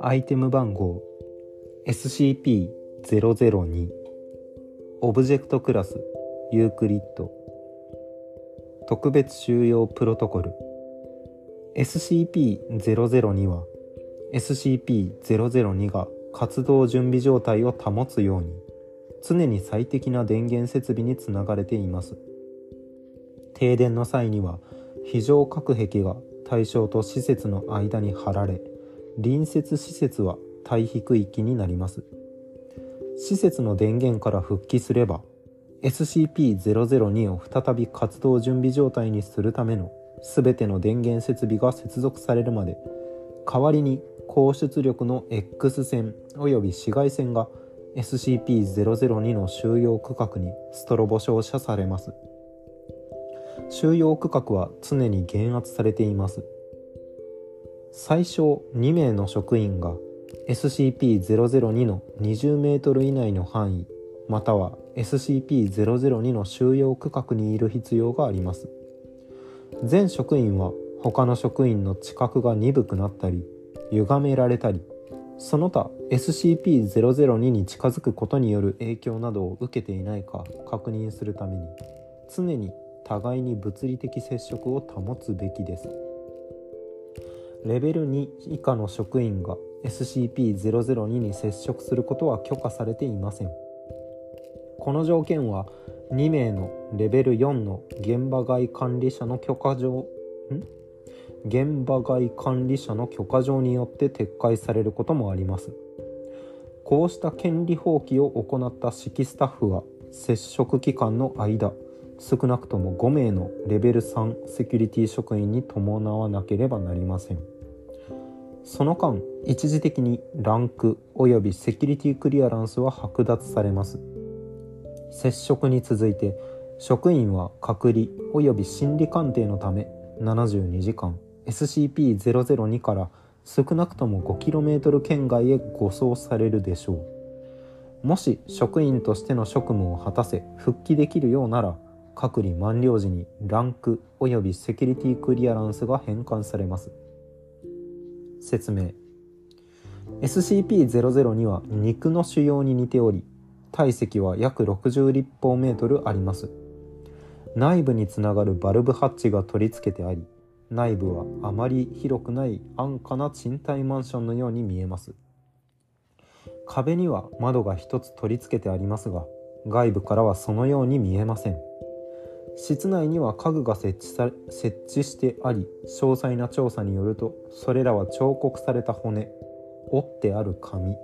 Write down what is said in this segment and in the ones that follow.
アイテム番号 SCP-002 オブジェクトクラスユークリッド。特別収容プロトコル。SCP-002 は SCP-002 が活動準備状態を保つように常に最適な電源設備につながれています。停電の際には非常隔壁が対象と施設の間に張られ隣接施設は退避区域になります。施設の電源から復帰すれば SCP-002 を再び活動準備状態にするための全ての電源設備が接続されるまで代わりに高出力の X 線及び紫外線が SCP-002 の収容区画にストロボ照射されます。収容区画は常に減圧されています。最小2名の職員が SCP-002 の20メートル以内の範囲または SCP-002 の収容区画にいる必要があります。全職員は他の職員の知覚が鈍くなったり歪められたりその他 SCP-002 に近づくことによる影響などを受けていないか確認するために常に互いに物理的接触を保つべきです。レベル2以下の職員が SCP-002 に接触することは許可されていません。この条件は2名のレベル4の現場外管理者の許可状ん？現場外管理者の許可状によって撤回されることもあります。こうした権利放棄を行った指揮スタッフは接触期間の間少なくとも5名のレベル3セキュリティ職員に伴わなければなりません。その間一時的にランク及びセキュリティクリアランスは剥奪されます。接触に続いて職員は隔離及び心理鑑定のため72時間 SCP-002 から少なくとも 5km 圏外へ護送されるでしょう。もし職員としての職務を果たせ復帰できるようなら隔離満了時にランク及びセキュリティクリアランスが返還されます。説明。SCP-002 は肉の腫瘍に似ており体積は約60立方メートルあります。内部につながるバルブハッチが取り付けてあり内部はあまり広くない安価な賃貸マンションのように見えます。壁には窓が一つ取り付けてありますが外部からはそのように見えません。室内には家具が設置さ設置してあり詳細な調査によるとそれらは彫刻された骨折ってある紙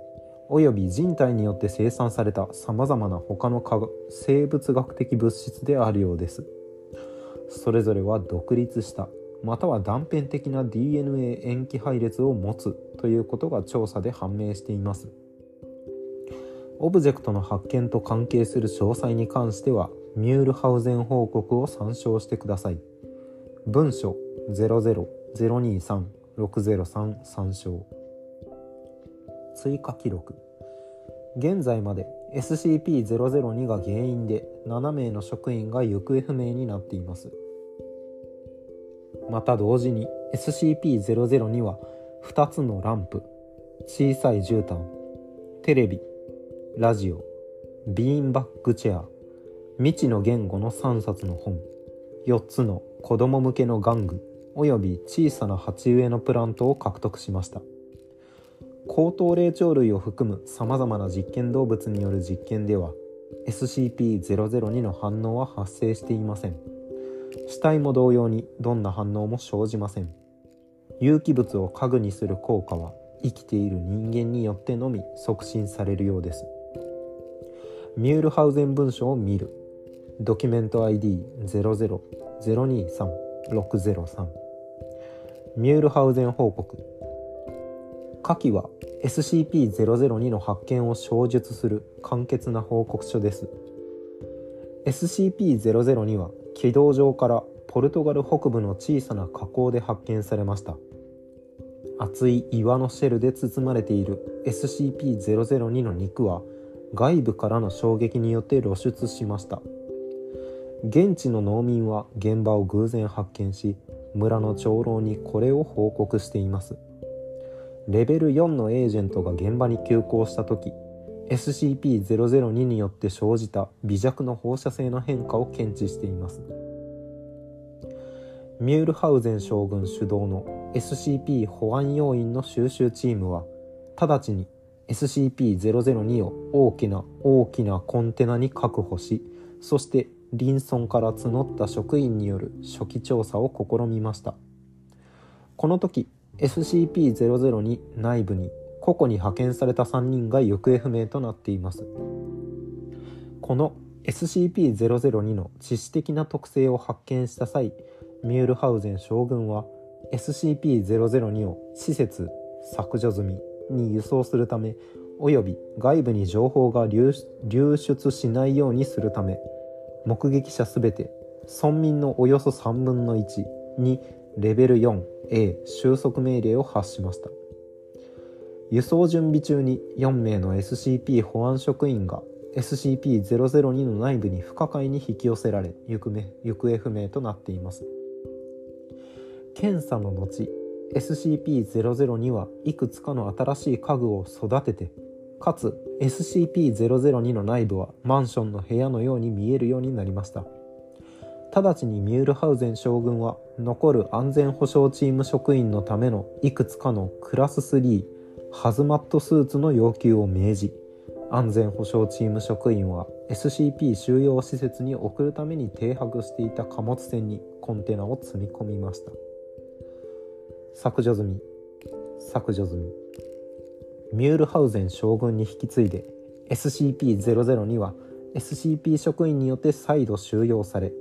および人体によって生産されたさまざまな他の生物学的物質であるようです。それぞれは独立したまたは断片的な DNA 塩基配列を持つということが調査で判明しています。オブジェクトの発見と関係する詳細に関してはミュールハウゼン報告を参照してください。文書00023-603参照追加記録。現在まで SCP-002 が原因で7名の職員が行方不明になっています。また同時に SCP-002 は2つのランプ小さい絨毯テレビラジオビーンバックチェア未知の言語の3冊の本。4つの子供向けの玩具。および小さな鉢植えのプラントを獲得しました。高等霊長類を含むさまざまな実験動物による実験では SCP-002 の反応は発生していません。死体も同様にどんな反応も生じません。有機物を家具にする効果は生きている人間によってのみ促進されるようです。ミュールハウゼン文書を見る。ドキュメント ID00023603 ミュールハウゼン報告。下記は SCP-002 の発見を証述する簡潔な報告書です。SCP-002 は軌道上からポルトガル北部の小さな河口で発見されました。厚い岩のシェルで包まれている SCP-002 の肉は外部からの衝撃によって露出しました。現地の農民は現場を偶然発見し村の長老にこれを報告しています。レベル4のエージェントが現場に急行した時 SCP-002 によって生じた微弱の放射性の変化を検知しています。ミュールハウゼン将軍主導の SCP 保安要員の収集チームは直ちに SCP-002 を大きな大きなコンテナに確保しそしてリンソンから募った職員による初期調査を試みました。この時 SCP-002 内部に個々に派遣された3人が行方不明となっています。この SCP-002 の致死的な特性を発見した際ミュールハウゼン将軍は SCP-002 を施設削除済みに輸送するためおよび外部に情報が流出しないようにするため目撃者すべて村民のおよそ3分の1にレベル 4A 収束命令を発しました。輸送準備中に4名の SCP 保安職員が SCP-002 の内部に不可解に引き寄せられ行方不明となっています。検査の後 SCP-002 はいくつかの新しい家具を育ててかつ SCP-002 の内部はマンションの部屋のように見えるようになりました。直ちにミュールハウゼン将軍は残る安全保障チーム職員のためのいくつかのクラス3ハズマットスーツの要求を命じ安全保障チーム職員は SCP 収容施設に送るために停泊していた貨物船にコンテナを積み込みました。削除済み。削除済み。ミュールハウゼン将軍に引き継いで SCP-002 は SCP 職員によって再度収容され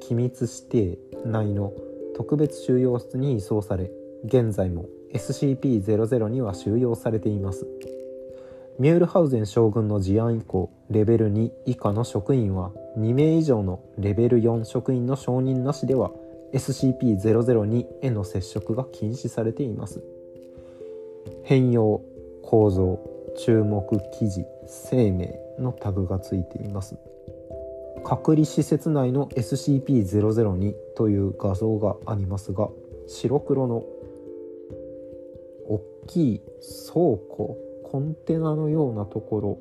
機密指定内の特別収容室に移送され現在も SCP-002 は収容されています。ミュールハウゼン将軍の事案以降レベル2以下の職員は2名以上のレベル4職員の承認なしでは SCP-002 への接触が禁止されています。変容構造注目記事生命のタグがついています。隔離施設内の SCP-002 という画像がありますが白黒の大きい倉庫コンテナのようなところ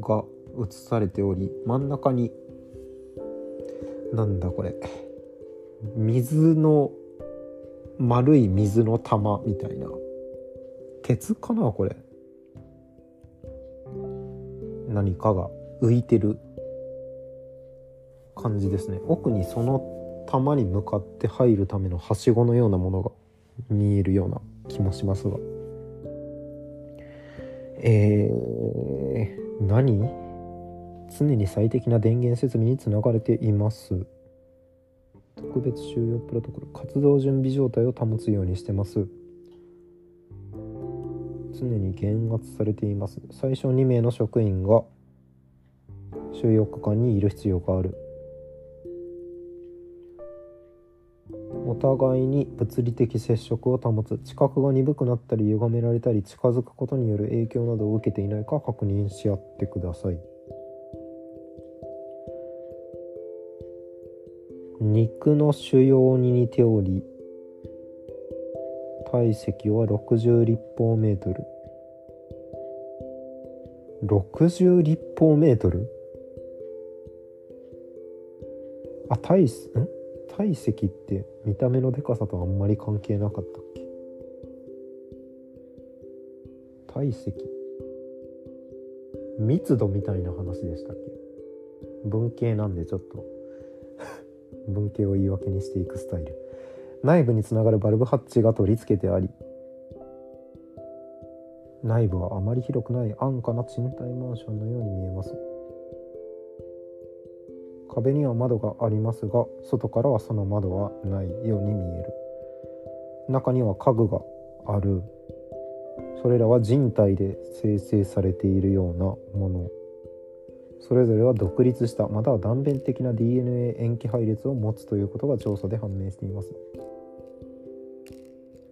が映されており真ん中になんだこれ水の丸い水の玉みたいな鉄かなこれ。何かが浮いてる感じですね。奥にその玉に向かって入るためのはしごのようなものが見えるような気もしますが。えー、何？常に最適な電源設備につながれています。特別収容プロトコル。活動準備状態を保つようにしてます。常に減圧されています。最初2名の職員が収容区間にいる必要がある。お互いに物理的接触を保つ。知覚が鈍くなったり歪められたり近づくことによる影響などを受けていないか確認し合ってください。肉の腫瘍に似ており体積は60立方メートル。60立方メートル？あ体ん？体積って見た目のでかさとあんまり関係なかったっけ？体積。密度みたいな話でしたっけ？文系なんでちょっと。文系を言い訳にしていくスタイル。内部につながるバルブハッチが取り付けてあり内部はあまり広くない安価な賃貸マンションのように見えます。壁には窓がありますが外からはその窓はないように見える。中には家具がある。それらは人体で生成されているようなもの。それぞれは独立したまたは断片的な DNA 塩基配列を持つということが調査で判明しています。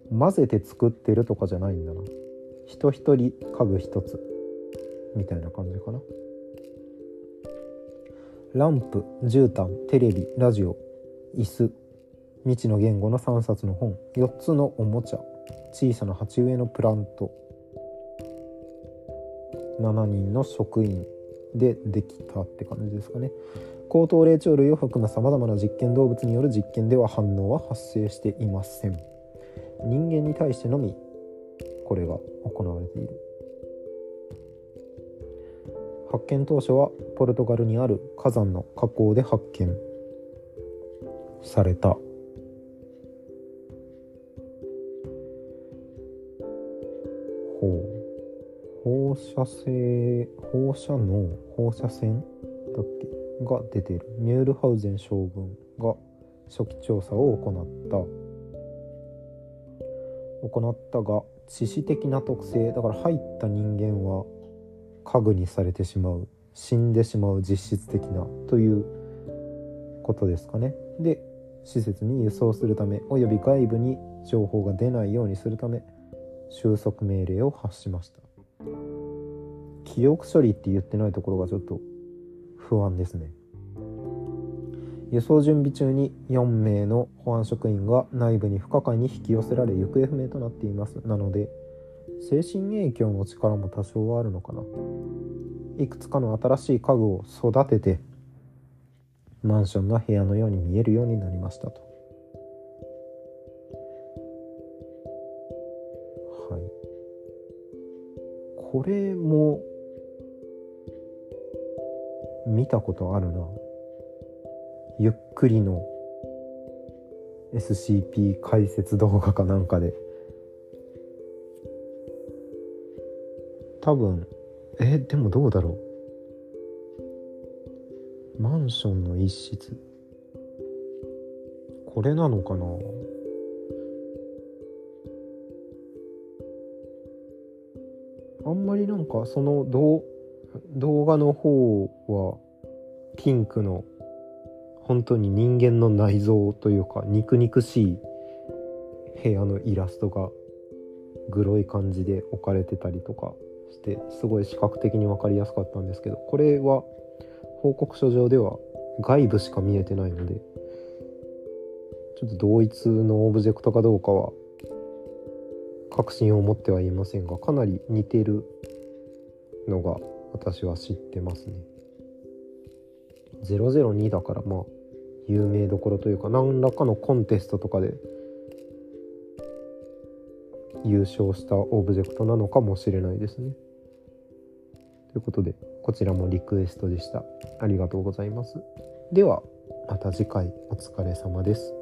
混ぜて作ってるとかじゃないんだな。人一人家具一つ。みたいな感じかな。ランプ絨毯テレビラジオ椅子。未知の言語の3冊の本。4つのおもちゃ。小さな鉢植えのプラント。7人の職員。でできたって感じですかね。高等霊長類を含むさまざまな実験動物による実験では反応は発生していません。人間に対してのみこれが行われている。発見当初はポルトガルにある火山の火口で発見された。射性放射能放射線だっけ？が出てる。ミュールハウゼン将軍が初期調査を行った。行ったが致死的な特性。だから入った人間は家具にされてしまう。死んでしまう実質的なということですかね。で施設に輸送するためおよび外部に情報が出ないようにするため収束命令を発しました。記憶処理って言ってないところがちょっと不安ですね。輸送準備中に4名の保安職員が内部に不可解に引き寄せられ行方不明となっています。なので精神影響の力も多少はあるのかな。いくつかの新しい家具を育ててマンションの部屋のように見えるようになりましたと。はい。これも見たことあるな。ゆっくりの SCP 解説動画かなんかで。多分えでもどうだろう。マンションの一室。これなのかな。あんまりなんかその動動画の方はピンクの本当に人間の内臓というか肉肉しい部屋のイラストがグロい感じで置かれてたりとかしてすごい視覚的に分かりやすかったんですけどこれは報告書上では外部しか見えてないのでちょっと同一のオブジェクトかどうかは確信を持ってはいませんがかなり似てるのが私は知ってますね。002だからまあ有名どころというか何らかのコンテストとかで優勝したオブジェクトなのかもしれないですね。ということでこちらもリクエストでした。ありがとうございます。ではまた次回お疲れ様です。